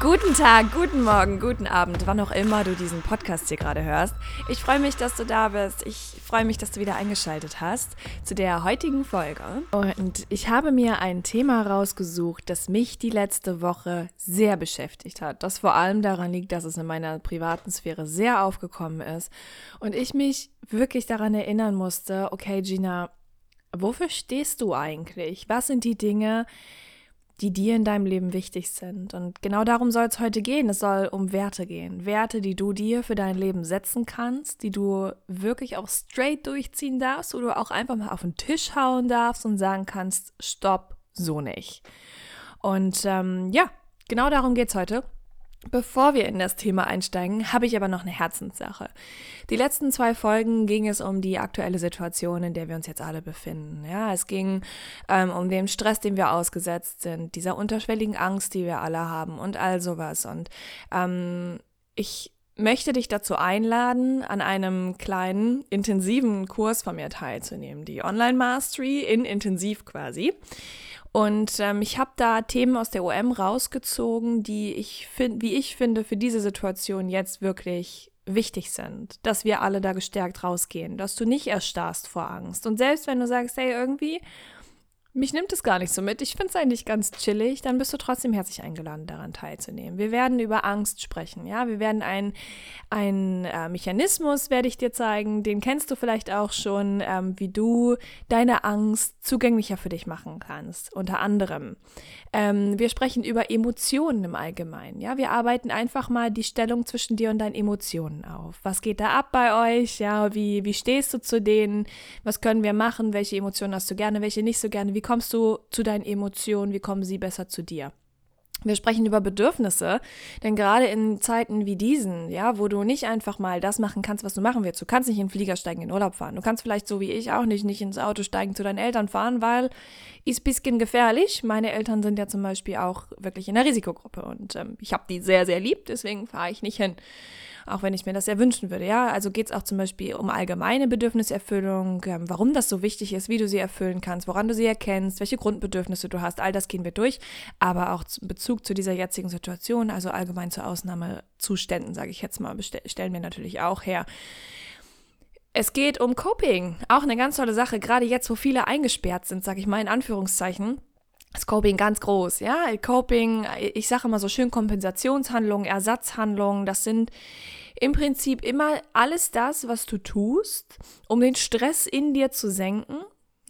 Guten Tag, guten Morgen, guten Abend, wann auch immer du diesen Podcast hier gerade hörst. Ich freue mich, dass du da bist. Ich freue mich, dass du wieder eingeschaltet hast zu der heutigen Folge. Und ich habe mir ein Thema rausgesucht, das mich die letzte Woche sehr beschäftigt hat. Das vor allem daran liegt, dass es in meiner privaten Sphäre sehr aufgekommen ist. Und ich mich wirklich daran erinnern musste, okay, Gina, wofür stehst du eigentlich? Was sind die Dinge, die dir in deinem Leben wichtig sind. Und genau darum soll es heute gehen. Es soll um Werte gehen. Werte, die du dir für dein Leben setzen kannst, die du wirklich auch straight durchziehen darfst, wo du auch einfach mal auf den Tisch hauen darfst und sagen kannst, stopp, so nicht. Und ähm, ja, genau darum geht es heute. Bevor wir in das Thema einsteigen, habe ich aber noch eine Herzenssache. Die letzten zwei Folgen ging es um die aktuelle Situation, in der wir uns jetzt alle befinden. Ja, es ging ähm, um den Stress, dem wir ausgesetzt sind, dieser unterschwelligen Angst, die wir alle haben und all sowas. Und ähm, ich möchte dich dazu einladen, an einem kleinen, intensiven Kurs von mir teilzunehmen, die Online Mastery in Intensiv quasi. Und ähm, ich habe da Themen aus der OM rausgezogen, die ich finde, wie ich finde, für diese Situation jetzt wirklich wichtig sind, dass wir alle da gestärkt rausgehen, dass du nicht erstarrst vor Angst. Und selbst wenn du sagst, hey, irgendwie mich nimmt es gar nicht so mit. Ich finde es eigentlich ganz chillig. Dann bist du trotzdem herzlich eingeladen, daran teilzunehmen. Wir werden über Angst sprechen. Ja, wir werden einen äh, Mechanismus werde ich dir zeigen. Den kennst du vielleicht auch schon, ähm, wie du deine Angst zugänglicher für dich machen kannst. Unter anderem. Ähm, wir sprechen über Emotionen im Allgemeinen. Ja, wir arbeiten einfach mal die Stellung zwischen dir und deinen Emotionen auf. Was geht da ab bei euch? Ja, wie wie stehst du zu denen? Was können wir machen? Welche Emotionen hast du gerne? Welche nicht so gerne? Wie kommst du zu deinen Emotionen? Wie kommen sie besser zu dir? Wir sprechen über Bedürfnisse, denn gerade in Zeiten wie diesen, ja, wo du nicht einfach mal das machen kannst, was du machen willst. Du kannst nicht in den Flieger steigen, in Urlaub fahren. Du kannst vielleicht so wie ich auch nicht, nicht ins Auto steigen zu deinen Eltern fahren, weil ist ein bisschen gefährlich. Meine Eltern sind ja zum Beispiel auch wirklich in der Risikogruppe und ähm, ich habe die sehr, sehr lieb, deswegen fahre ich nicht hin auch wenn ich mir das sehr wünschen würde. Ja, also geht es auch zum Beispiel um allgemeine Bedürfniserfüllung, ähm, warum das so wichtig ist, wie du sie erfüllen kannst, woran du sie erkennst, welche Grundbedürfnisse du hast. All das gehen wir durch, aber auch in Bezug zu dieser jetzigen Situation, also allgemein zu Ausnahmezuständen, sage ich jetzt mal, stellen wir natürlich auch her. Es geht um Coping, auch eine ganz tolle Sache, gerade jetzt, wo viele eingesperrt sind, sage ich mal in Anführungszeichen ist Coping ganz groß, ja. Coping, ich sage immer so schön Kompensationshandlungen, Ersatzhandlungen, das sind im Prinzip immer alles das, was du tust, um den Stress in dir zu senken.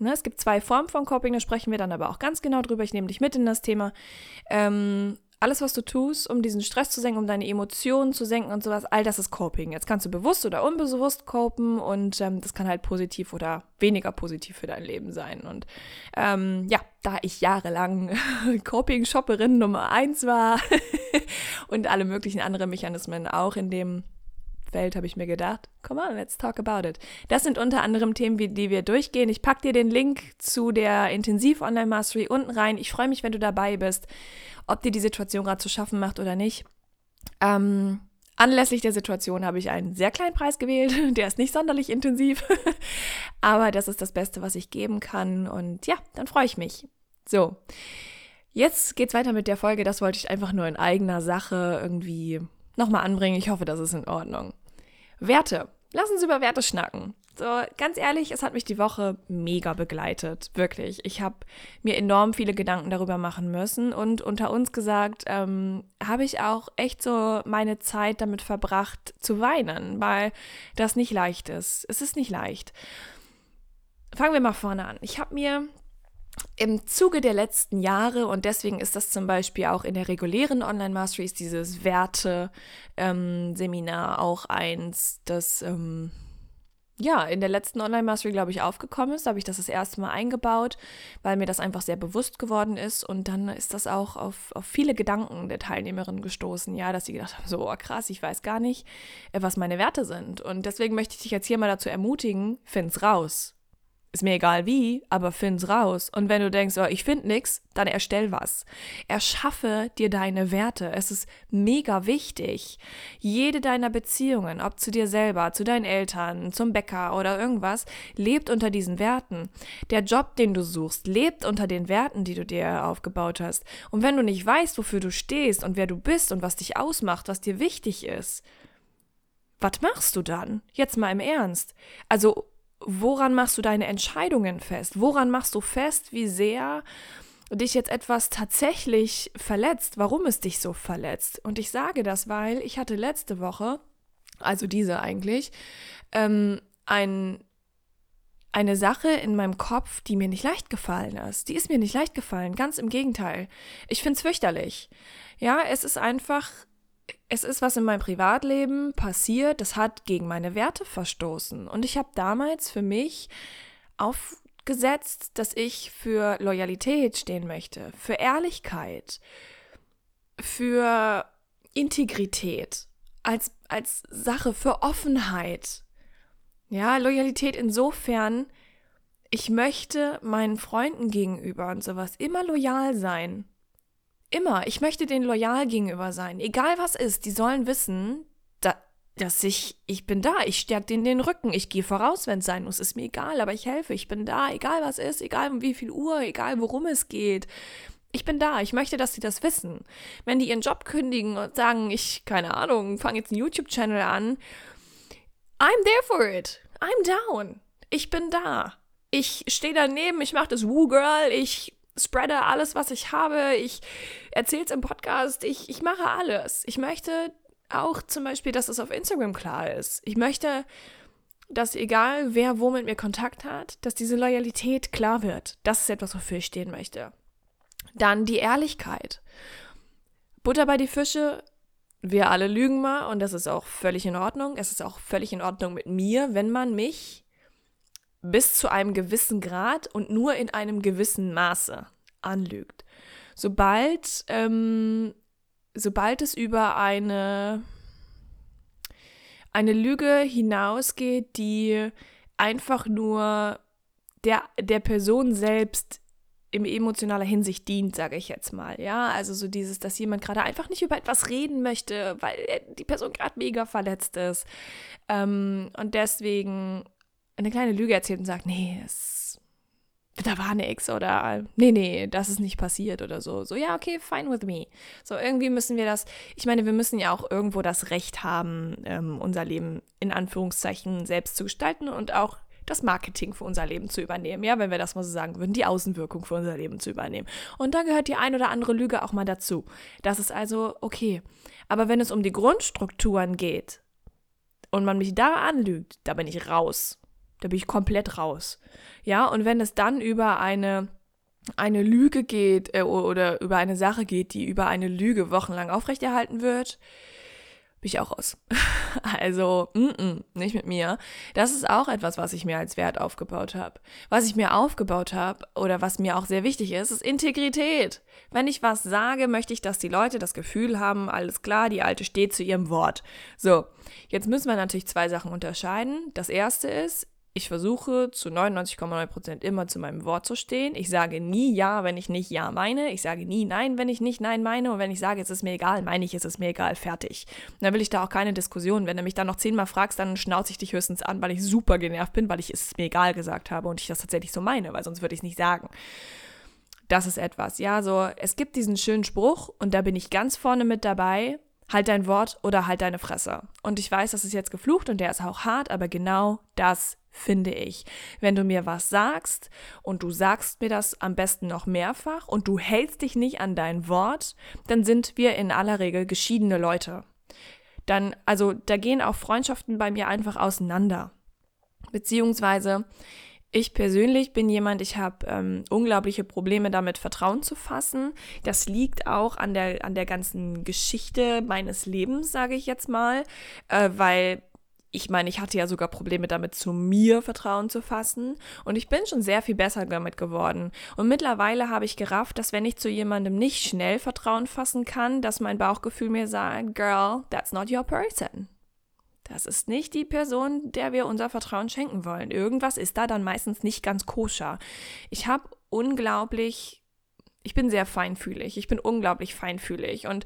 Ne, es gibt zwei Formen von Coping, da sprechen wir dann aber auch ganz genau drüber. Ich nehme dich mit in das Thema. Ähm, alles, was du tust, um diesen Stress zu senken, um deine Emotionen zu senken und sowas, all das ist Coping. Jetzt kannst du bewusst oder unbewusst copen und ähm, das kann halt positiv oder weniger positiv für dein Leben sein. Und ähm, ja, da ich jahrelang Coping-Shopperin Nummer eins war und alle möglichen anderen Mechanismen auch in dem Welt habe ich mir gedacht, come on, let's talk about it. Das sind unter anderem Themen, die wir durchgehen. Ich packe dir den Link zu der Intensiv Online Mastery unten rein. Ich freue mich, wenn du dabei bist ob dir die Situation gerade zu schaffen macht oder nicht. Ähm, anlässlich der Situation habe ich einen sehr kleinen Preis gewählt. Der ist nicht sonderlich intensiv, aber das ist das Beste, was ich geben kann. Und ja, dann freue ich mich. So, jetzt geht's weiter mit der Folge. Das wollte ich einfach nur in eigener Sache irgendwie nochmal anbringen. Ich hoffe, das ist in Ordnung. Werte. Lass uns über Werte schnacken. So, ganz ehrlich, es hat mich die Woche mega begleitet. Wirklich. Ich habe mir enorm viele Gedanken darüber machen müssen. Und unter uns gesagt, ähm, habe ich auch echt so meine Zeit damit verbracht zu weinen, weil das nicht leicht ist. Es ist nicht leicht. Fangen wir mal vorne an. Ich habe mir im Zuge der letzten Jahre, und deswegen ist das zum Beispiel auch in der regulären Online-Mastery, ist dieses Werte-Seminar ähm, auch eins, das. Ähm, ja, in der letzten Online-Mastery, glaube ich, aufgekommen ist. Da habe ich das das erste Mal eingebaut, weil mir das einfach sehr bewusst geworden ist. Und dann ist das auch auf, auf viele Gedanken der Teilnehmerinnen gestoßen, ja, dass sie gedacht haben, so oh, krass, ich weiß gar nicht, äh, was meine Werte sind. Und deswegen möchte ich dich jetzt hier mal dazu ermutigen, find's raus ist mir egal wie, aber find's raus. Und wenn du denkst, oh, ich find nix, dann erstell was. Erschaffe dir deine Werte. Es ist mega wichtig. Jede deiner Beziehungen, ob zu dir selber, zu deinen Eltern, zum Bäcker oder irgendwas, lebt unter diesen Werten. Der Job, den du suchst, lebt unter den Werten, die du dir aufgebaut hast. Und wenn du nicht weißt, wofür du stehst und wer du bist und was dich ausmacht, was dir wichtig ist, was machst du dann? Jetzt mal im Ernst. Also woran machst du deine Entscheidungen fest? Woran machst du fest, wie sehr dich jetzt etwas tatsächlich verletzt, warum es dich so verletzt? Und ich sage das, weil ich hatte letzte Woche, also diese eigentlich, ähm, ein, eine Sache in meinem Kopf, die mir nicht leicht gefallen ist. Die ist mir nicht leicht gefallen, ganz im Gegenteil. Ich finde es fürchterlich. Ja, es ist einfach es ist was in meinem Privatleben passiert, das hat gegen meine Werte verstoßen. Und ich habe damals für mich aufgesetzt, dass ich für Loyalität stehen möchte, für Ehrlichkeit, für Integrität, als, als Sache, für Offenheit. Ja, Loyalität insofern, ich möchte meinen Freunden gegenüber und sowas immer loyal sein. Immer. Ich möchte denen loyal gegenüber sein. Egal was ist, die sollen wissen, da, dass ich, ich bin da. Ich stärke denen den Rücken. Ich gehe voraus, wenn es sein muss. Ist mir egal, aber ich helfe. Ich bin da. Egal was ist, egal um wie viel Uhr, egal worum es geht. Ich bin da. Ich möchte, dass sie das wissen. Wenn die ihren Job kündigen und sagen, ich, keine Ahnung, fange jetzt einen YouTube-Channel an. I'm there for it. I'm down. Ich bin da. Ich stehe daneben, ich mache das Woo Girl, ich spreade alles, was ich habe. Ich erzähle es im Podcast. Ich, ich mache alles. Ich möchte auch zum Beispiel, dass es auf Instagram klar ist. Ich möchte, dass egal wer wo mit mir Kontakt hat, dass diese Loyalität klar wird. Das ist etwas, wofür ich stehen möchte. Dann die Ehrlichkeit. Butter bei die Fische. Wir alle lügen mal und das ist auch völlig in Ordnung. Es ist auch völlig in Ordnung mit mir, wenn man mich bis zu einem gewissen Grad und nur in einem gewissen Maße anlügt. Sobald, ähm, sobald es über eine, eine Lüge hinausgeht, die einfach nur der, der Person selbst in emotionaler Hinsicht dient, sage ich jetzt mal. Ja, also so dieses, dass jemand gerade einfach nicht über etwas reden möchte, weil die Person gerade mega verletzt ist. Ähm, und deswegen eine kleine Lüge erzählt und sagt, nee, es, da war nix oder nee, nee, das ist nicht passiert oder so. So, ja, okay, fine with me. So, irgendwie müssen wir das, ich meine, wir müssen ja auch irgendwo das Recht haben, ähm, unser Leben in Anführungszeichen selbst zu gestalten und auch das Marketing für unser Leben zu übernehmen, ja, wenn wir das mal so sagen würden, die Außenwirkung für unser Leben zu übernehmen. Und da gehört die ein oder andere Lüge auch mal dazu. Das ist also okay. Aber wenn es um die Grundstrukturen geht und man mich da anlügt, da bin ich raus. Da bin ich komplett raus. Ja, und wenn es dann über eine eine Lüge geht äh, oder über eine Sache geht, die über eine Lüge wochenlang aufrechterhalten wird, bin ich auch raus. also, mm -mm, nicht mit mir. Das ist auch etwas, was ich mir als Wert aufgebaut habe. Was ich mir aufgebaut habe oder was mir auch sehr wichtig ist, ist Integrität. Wenn ich was sage, möchte ich, dass die Leute das Gefühl haben, alles klar, die Alte steht zu ihrem Wort. So, jetzt müssen wir natürlich zwei Sachen unterscheiden. Das erste ist, ich versuche zu 99,9% immer zu meinem Wort zu stehen. Ich sage nie Ja, wenn ich nicht Ja meine. Ich sage nie Nein, wenn ich nicht Nein meine. Und wenn ich sage, es ist mir egal, meine ich, es ist mir egal, fertig. Und dann will ich da auch keine Diskussion. Wenn du mich dann noch zehnmal fragst, dann schnauze ich dich höchstens an, weil ich super genervt bin, weil ich es mir egal gesagt habe und ich das tatsächlich so meine, weil sonst würde ich es nicht sagen. Das ist etwas. Ja, so, es gibt diesen schönen Spruch und da bin ich ganz vorne mit dabei halt dein Wort oder halt deine Fresse. Und ich weiß, das ist jetzt geflucht und der ist auch hart, aber genau das finde ich. Wenn du mir was sagst und du sagst mir das am besten noch mehrfach und du hältst dich nicht an dein Wort, dann sind wir in aller Regel geschiedene Leute. Dann, also da gehen auch Freundschaften bei mir einfach auseinander. Beziehungsweise ich persönlich bin jemand, ich habe ähm, unglaubliche Probleme damit, Vertrauen zu fassen. Das liegt auch an der, an der ganzen Geschichte meines Lebens, sage ich jetzt mal, äh, weil ich meine, ich hatte ja sogar Probleme damit, zu mir Vertrauen zu fassen. Und ich bin schon sehr viel besser damit geworden. Und mittlerweile habe ich gerafft, dass wenn ich zu jemandem nicht schnell Vertrauen fassen kann, dass mein Bauchgefühl mir sagt, Girl, that's not your person. Das ist nicht die Person, der wir unser Vertrauen schenken wollen. Irgendwas ist da dann meistens nicht ganz koscher. Ich habe unglaublich, ich bin sehr feinfühlig. Ich bin unglaublich feinfühlig. Und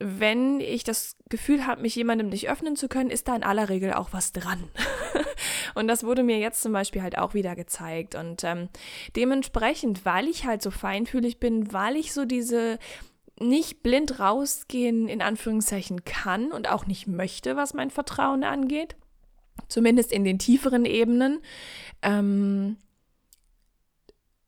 wenn ich das Gefühl habe, mich jemandem nicht öffnen zu können, ist da in aller Regel auch was dran. und das wurde mir jetzt zum Beispiel halt auch wieder gezeigt. Und ähm, dementsprechend, weil ich halt so feinfühlig bin, weil ich so diese nicht blind rausgehen in Anführungszeichen kann und auch nicht möchte, was mein Vertrauen angeht, zumindest in den tieferen Ebenen, ähm,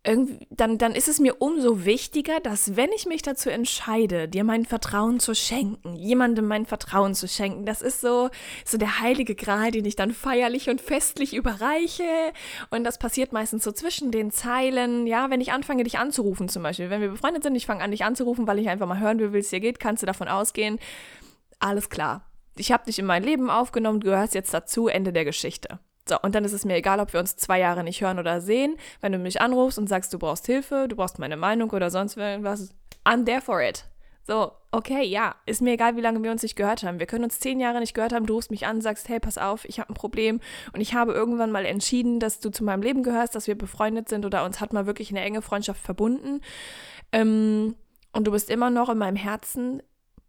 irgendwie, dann, dann ist es mir umso wichtiger, dass wenn ich mich dazu entscheide, dir mein Vertrauen zu schenken, jemandem mein Vertrauen zu schenken, das ist so, so der heilige Gral, den ich dann feierlich und festlich überreiche. Und das passiert meistens so zwischen den Zeilen. Ja, wenn ich anfange, dich anzurufen zum Beispiel. Wenn wir befreundet sind, ich fange an, dich anzurufen, weil ich einfach mal hören will, wie es dir geht, kannst du davon ausgehen. Alles klar. Ich habe dich in mein Leben aufgenommen, du gehörst jetzt dazu, Ende der Geschichte. So, und dann ist es mir egal, ob wir uns zwei Jahre nicht hören oder sehen. Wenn du mich anrufst und sagst, du brauchst Hilfe, du brauchst meine Meinung oder sonst irgendwas, I'm there for it. So, okay, ja, ist mir egal, wie lange wir uns nicht gehört haben. Wir können uns zehn Jahre nicht gehört haben, du rufst mich an, sagst, hey, pass auf, ich habe ein Problem und ich habe irgendwann mal entschieden, dass du zu meinem Leben gehörst, dass wir befreundet sind oder uns hat mal wirklich eine enge Freundschaft verbunden. Ähm, und du bist immer noch in meinem Herzen,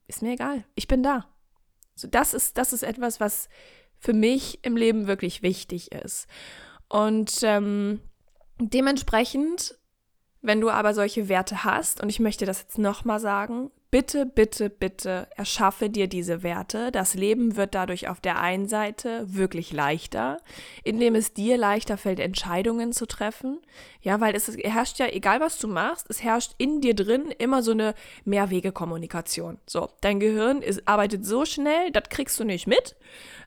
ist mir egal, ich bin da. So, das ist, das ist etwas, was für mich im Leben wirklich wichtig ist. Und ähm, dementsprechend, wenn du aber solche Werte hast, und ich möchte das jetzt nochmal sagen, bitte, bitte, bitte erschaffe dir diese Werte. Das Leben wird dadurch auf der einen Seite wirklich leichter, indem es dir leichter fällt, Entscheidungen zu treffen. Ja, weil es herrscht ja, egal was du machst, es herrscht in dir drin immer so eine Mehrwegekommunikation. So, dein Gehirn ist, arbeitet so schnell, das kriegst du nicht mit.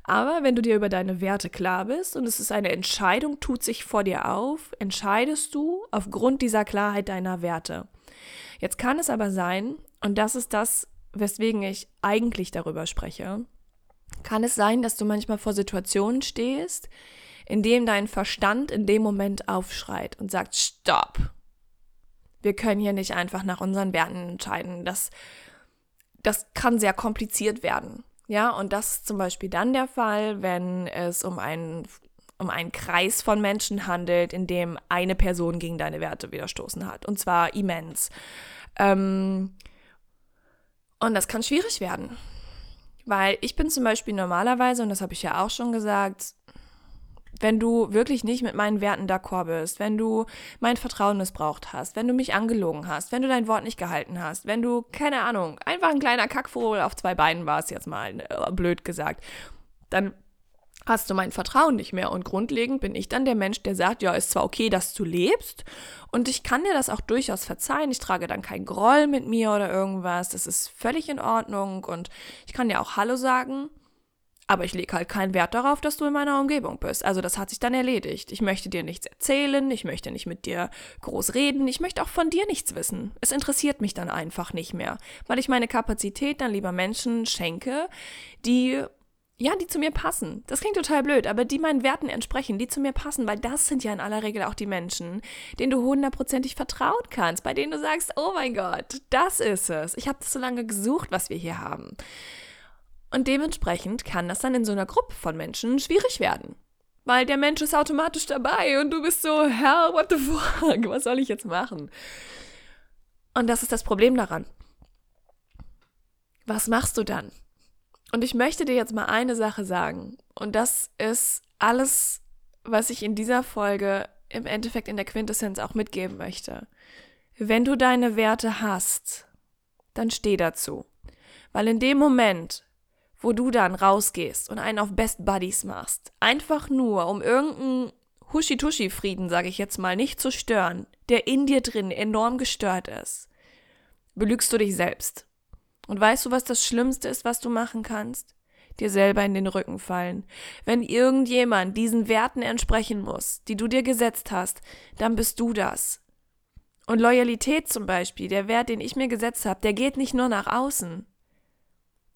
Aber wenn du dir über deine Werte klar bist und es ist eine Entscheidung, tut sich vor dir auf, entscheidest du aufgrund dieser Klarheit deiner Werte. Jetzt kann es aber sein, und das ist das, weswegen ich eigentlich darüber spreche, kann es sein, dass du manchmal vor Situationen stehst, in denen dein Verstand in dem Moment aufschreit und sagt, stopp. Wir können hier nicht einfach nach unseren Werten entscheiden. Das, das kann sehr kompliziert werden. Ja, und das ist zum Beispiel dann der Fall, wenn es um einen, um einen Kreis von Menschen handelt, in dem eine Person gegen deine Werte widerstoßen hat. Und zwar immens. Ähm, und das kann schwierig werden. Weil ich bin zum Beispiel normalerweise, und das habe ich ja auch schon gesagt, wenn du wirklich nicht mit meinen Werten d'accord bist, wenn du mein Vertrauen missbraucht hast, wenn du mich angelogen hast, wenn du dein Wort nicht gehalten hast, wenn du, keine Ahnung, einfach ein kleiner Kackvogel auf zwei Beinen warst, jetzt mal äh, blöd gesagt, dann hast du mein Vertrauen nicht mehr. Und grundlegend bin ich dann der Mensch, der sagt, ja, ist zwar okay, dass du lebst und ich kann dir das auch durchaus verzeihen. Ich trage dann keinen Groll mit mir oder irgendwas. Das ist völlig in Ordnung und ich kann dir auch Hallo sagen. Aber ich lege halt keinen Wert darauf, dass du in meiner Umgebung bist. Also das hat sich dann erledigt. Ich möchte dir nichts erzählen, ich möchte nicht mit dir groß reden, ich möchte auch von dir nichts wissen. Es interessiert mich dann einfach nicht mehr, weil ich meine Kapazität dann lieber Menschen schenke, die ja, die zu mir passen. Das klingt total blöd, aber die meinen Werten entsprechen, die zu mir passen, weil das sind ja in aller Regel auch die Menschen, denen du hundertprozentig vertrauen kannst, bei denen du sagst, oh mein Gott, das ist es. Ich habe das so lange gesucht, was wir hier haben. Und dementsprechend kann das dann in so einer Gruppe von Menschen schwierig werden. Weil der Mensch ist automatisch dabei und du bist so, hell, what the fuck, was soll ich jetzt machen? Und das ist das Problem daran. Was machst du dann? Und ich möchte dir jetzt mal eine Sache sagen. Und das ist alles, was ich in dieser Folge im Endeffekt in der Quintessenz auch mitgeben möchte. Wenn du deine Werte hast, dann steh dazu. Weil in dem Moment, wo du dann rausgehst und einen auf Best Buddies machst, einfach nur, um irgendeinen Huschi-Tuschi-Frieden, sage ich jetzt mal, nicht zu stören, der in dir drin enorm gestört ist, belügst du dich selbst. Und weißt du, was das Schlimmste ist, was du machen kannst? Dir selber in den Rücken fallen. Wenn irgendjemand diesen Werten entsprechen muss, die du dir gesetzt hast, dann bist du das. Und Loyalität zum Beispiel, der Wert, den ich mir gesetzt habe, der geht nicht nur nach außen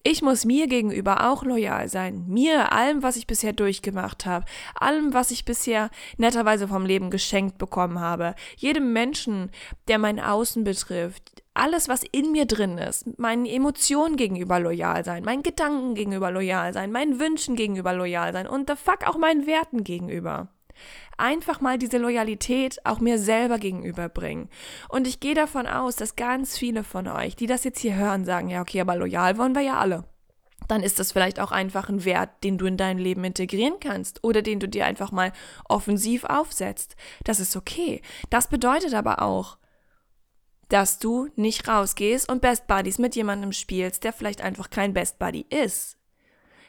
Ich muss mir gegenüber auch loyal sein. Mir, allem, was ich bisher durchgemacht habe, allem, was ich bisher netterweise vom Leben geschenkt bekommen habe, jedem Menschen, der mein Außen betrifft, alles, was in mir drin ist, meinen Emotionen gegenüber loyal sein, meinen Gedanken gegenüber loyal sein, meinen Wünschen gegenüber loyal sein. Und the fuck auch meinen Werten gegenüber einfach mal diese Loyalität auch mir selber gegenüberbringen. Und ich gehe davon aus, dass ganz viele von euch, die das jetzt hier hören, sagen, ja, okay, aber loyal wollen wir ja alle. Dann ist das vielleicht auch einfach ein Wert, den du in dein Leben integrieren kannst oder den du dir einfach mal offensiv aufsetzt. Das ist okay. Das bedeutet aber auch, dass du nicht rausgehst und Best Buddies mit jemandem spielst, der vielleicht einfach kein Best Buddy ist.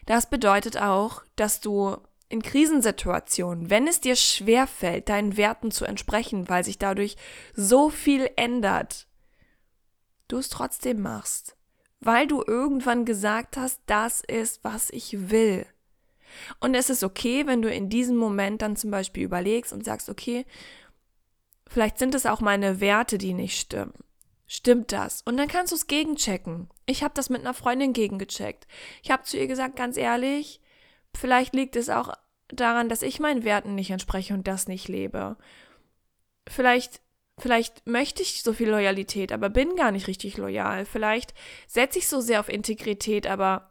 Das bedeutet auch, dass du in Krisensituationen, wenn es dir schwerfällt, deinen Werten zu entsprechen, weil sich dadurch so viel ändert, du es trotzdem machst, weil du irgendwann gesagt hast, das ist, was ich will. Und es ist okay, wenn du in diesem Moment dann zum Beispiel überlegst und sagst, okay, vielleicht sind es auch meine Werte, die nicht stimmen. Stimmt das? Und dann kannst du es gegenchecken. Ich habe das mit einer Freundin gegengecheckt. Ich habe zu ihr gesagt, ganz ehrlich, Vielleicht liegt es auch daran, dass ich meinen Werten nicht entspreche und das nicht lebe. Vielleicht, vielleicht möchte ich so viel Loyalität, aber bin gar nicht richtig loyal. Vielleicht setze ich so sehr auf Integrität, aber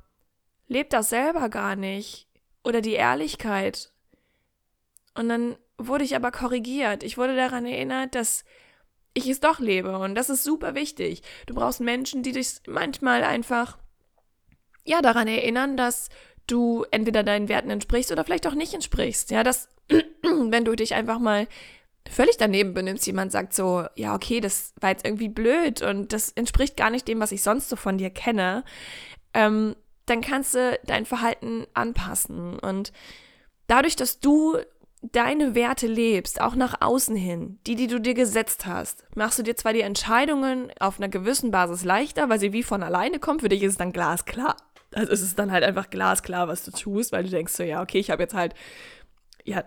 lebe das selber gar nicht. Oder die Ehrlichkeit. Und dann wurde ich aber korrigiert. Ich wurde daran erinnert, dass ich es doch lebe. Und das ist super wichtig. Du brauchst Menschen, die dich manchmal einfach, ja, daran erinnern, dass du entweder deinen Werten entsprichst oder vielleicht auch nicht entsprichst. Ja, dass, wenn du dich einfach mal völlig daneben benimmst, jemand sagt so, ja, okay, das war jetzt irgendwie blöd und das entspricht gar nicht dem, was ich sonst so von dir kenne, ähm, dann kannst du dein Verhalten anpassen. Und dadurch, dass du deine Werte lebst, auch nach außen hin, die, die du dir gesetzt hast, machst du dir zwar die Entscheidungen auf einer gewissen Basis leichter, weil sie wie von alleine kommen, für dich ist es dann glasklar, also es ist dann halt einfach glasklar, was du tust, weil du denkst so, ja, okay, ich habe jetzt halt, ja,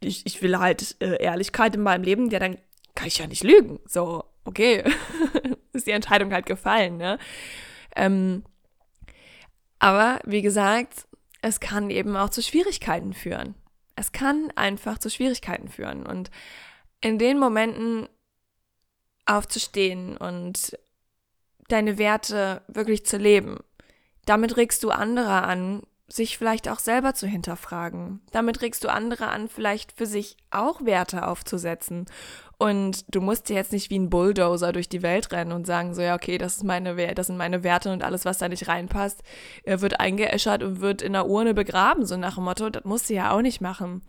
ich, ich will halt äh, Ehrlichkeit in meinem Leben, ja, dann kann ich ja nicht lügen. So, okay, ist die Entscheidung halt gefallen, ne? Ähm, aber wie gesagt, es kann eben auch zu Schwierigkeiten führen. Es kann einfach zu Schwierigkeiten führen. Und in den Momenten aufzustehen und deine Werte wirklich zu leben, damit regst du andere an, sich vielleicht auch selber zu hinterfragen. Damit regst du andere an, vielleicht für sich auch Werte aufzusetzen. Und du musst dir jetzt nicht wie ein Bulldozer durch die Welt rennen und sagen, so ja, okay, das ist meine das sind meine Werte und alles, was da nicht reinpasst, wird eingeäschert und wird in der Urne begraben, so nach dem Motto, das musst du ja auch nicht machen.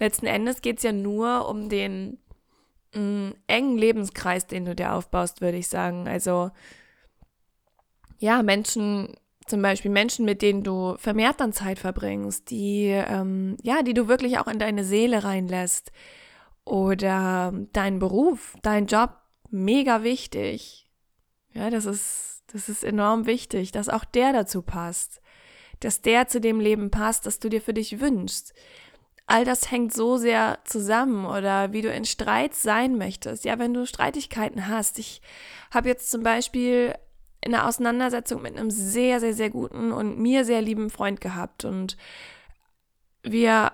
Letzten Endes geht es ja nur um den mh, mm, engen Lebenskreis, den du dir aufbaust, würde ich sagen. Also ja, Menschen zum Beispiel Menschen, mit denen du vermehrt dann Zeit verbringst, die, ähm, ja, die du wirklich auch in deine Seele reinlässt. Oder dein Beruf, dein Job, mega wichtig. Ja, das ist, das ist enorm wichtig, dass auch der dazu passt. Dass der zu dem Leben passt, das du dir für dich wünschst. All das hängt so sehr zusammen oder wie du in Streit sein möchtest. Ja, wenn du Streitigkeiten hast. Ich habe jetzt zum Beispiel in einer Auseinandersetzung mit einem sehr, sehr, sehr guten und mir sehr lieben Freund gehabt. Und wir,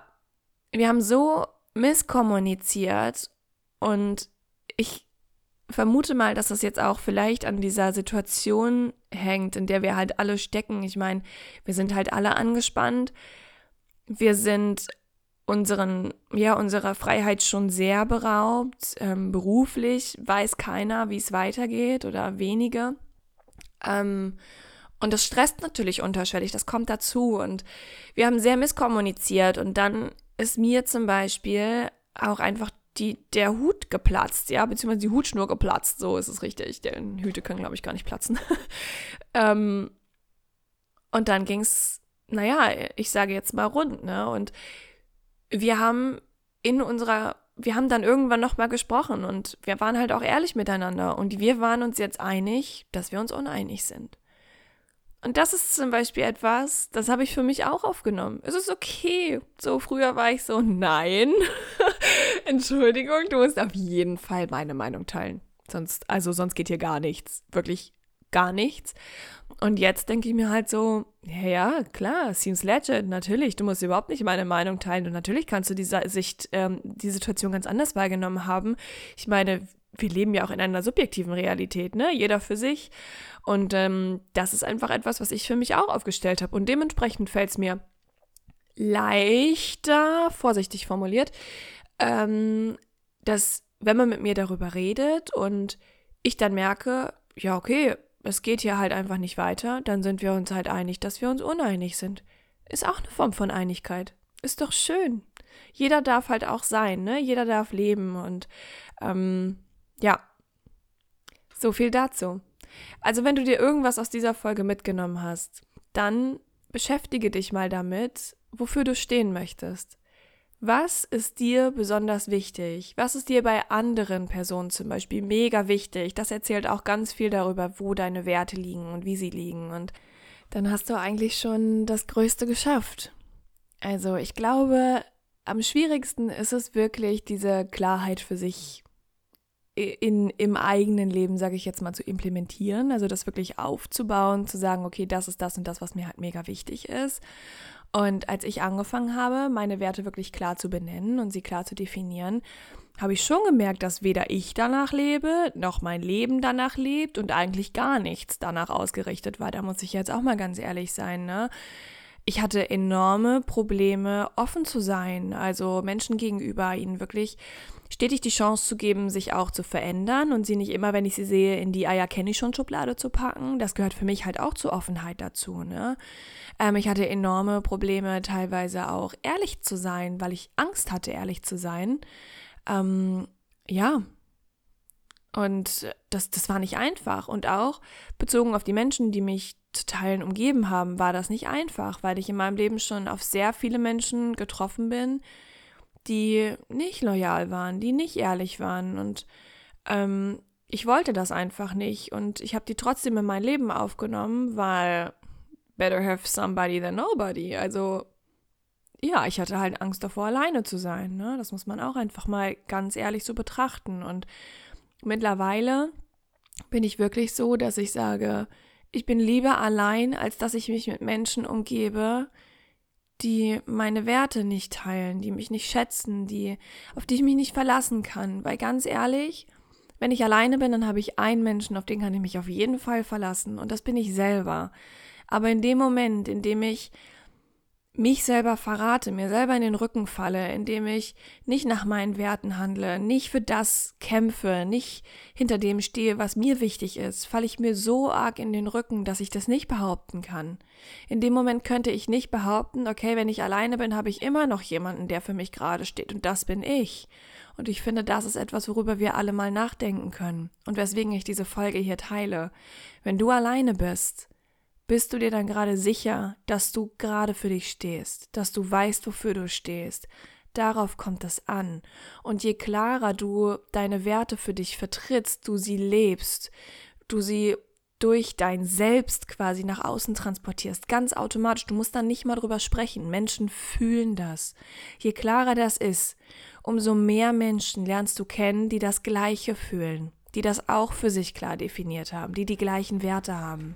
wir haben so misskommuniziert und ich vermute mal, dass das jetzt auch vielleicht an dieser Situation hängt, in der wir halt alle stecken. Ich meine, wir sind halt alle angespannt. Wir sind unseren, ja, unserer Freiheit schon sehr beraubt. Ähm, beruflich weiß keiner, wie es weitergeht oder wenige. Ähm, und das stresst natürlich unterschwellig, das kommt dazu. Und wir haben sehr misskommuniziert. Und dann ist mir zum Beispiel auch einfach die, der Hut geplatzt, ja, beziehungsweise die Hutschnur geplatzt, so ist es richtig. Die Hüte können, glaube ich, gar nicht platzen. ähm, und dann ging es, naja, ich sage jetzt mal rund, ne? Und wir haben in unserer wir haben dann irgendwann nochmal gesprochen und wir waren halt auch ehrlich miteinander und wir waren uns jetzt einig, dass wir uns uneinig sind. Und das ist zum Beispiel etwas, das habe ich für mich auch aufgenommen. Es ist okay. So früher war ich so, nein. Entschuldigung, du musst auf jeden Fall meine Meinung teilen. Sonst, also sonst geht hier gar nichts. Wirklich gar nichts. Und jetzt denke ich mir halt so, ja, klar, seems legit, natürlich, du musst überhaupt nicht meine Meinung teilen und natürlich kannst du diese Sicht, ähm, die Situation ganz anders wahrgenommen haben. Ich meine, wir leben ja auch in einer subjektiven Realität, ne? Jeder für sich. Und ähm, das ist einfach etwas, was ich für mich auch aufgestellt habe. Und dementsprechend fällt es mir leichter, vorsichtig formuliert, ähm, dass wenn man mit mir darüber redet und ich dann merke, ja, okay, es geht hier halt einfach nicht weiter, dann sind wir uns halt einig, dass wir uns uneinig sind. Ist auch eine Form von Einigkeit. Ist doch schön. Jeder darf halt auch sein, ne? Jeder darf leben und ähm, ja. So viel dazu. Also, wenn du dir irgendwas aus dieser Folge mitgenommen hast, dann beschäftige dich mal damit, wofür du stehen möchtest. Was ist dir besonders wichtig? Was ist dir bei anderen Personen zum Beispiel mega wichtig? Das erzählt auch ganz viel darüber, wo deine Werte liegen und wie sie liegen. Und dann hast du eigentlich schon das Größte geschafft. Also ich glaube, am schwierigsten ist es wirklich, diese Klarheit für sich in, im eigenen Leben, sage ich jetzt mal, zu implementieren. Also das wirklich aufzubauen, zu sagen, okay, das ist das und das, was mir halt mega wichtig ist. Und als ich angefangen habe, meine Werte wirklich klar zu benennen und sie klar zu definieren, habe ich schon gemerkt, dass weder ich danach lebe, noch mein Leben danach lebt und eigentlich gar nichts danach ausgerichtet war. Da muss ich jetzt auch mal ganz ehrlich sein, ne? Ich hatte enorme Probleme, offen zu sein, also Menschen gegenüber, ihnen wirklich stetig die Chance zu geben, sich auch zu verändern und sie nicht immer, wenn ich sie sehe, in die Eier kenne ich schon Schublade zu packen. Das gehört für mich halt auch zur Offenheit dazu. Ne? Ähm, ich hatte enorme Probleme, teilweise auch ehrlich zu sein, weil ich Angst hatte, ehrlich zu sein. Ähm, ja. Und das, das war nicht einfach. Und auch bezogen auf die Menschen, die mich zu Teilen umgeben haben, war das nicht einfach, weil ich in meinem Leben schon auf sehr viele Menschen getroffen bin, die nicht loyal waren, die nicht ehrlich waren. Und ähm, ich wollte das einfach nicht. Und ich habe die trotzdem in mein Leben aufgenommen, weil better have somebody than nobody. Also ja, ich hatte halt Angst davor, alleine zu sein. Ne? Das muss man auch einfach mal ganz ehrlich so betrachten. Und mittlerweile bin ich wirklich so, dass ich sage, ich bin lieber allein, als dass ich mich mit Menschen umgebe, die meine Werte nicht teilen, die mich nicht schätzen, die, auf die ich mich nicht verlassen kann. Weil ganz ehrlich, wenn ich alleine bin, dann habe ich einen Menschen, auf den kann ich mich auf jeden Fall verlassen. Und das bin ich selber. Aber in dem Moment, in dem ich mich selber verrate, mir selber in den Rücken falle, indem ich nicht nach meinen Werten handle, nicht für das kämpfe, nicht hinter dem stehe, was mir wichtig ist, falle ich mir so arg in den Rücken, dass ich das nicht behaupten kann. In dem Moment könnte ich nicht behaupten, okay, wenn ich alleine bin, habe ich immer noch jemanden, der für mich gerade steht und das bin ich. Und ich finde, das ist etwas, worüber wir alle mal nachdenken können und weswegen ich diese Folge hier teile. Wenn du alleine bist, bist du dir dann gerade sicher, dass du gerade für dich stehst, dass du weißt, wofür du stehst? Darauf kommt es an. Und je klarer du deine Werte für dich vertrittst, du sie lebst, du sie durch dein Selbst quasi nach außen transportierst, ganz automatisch. Du musst dann nicht mal drüber sprechen. Menschen fühlen das. Je klarer das ist, umso mehr Menschen lernst du kennen, die das Gleiche fühlen, die das auch für sich klar definiert haben, die die gleichen Werte haben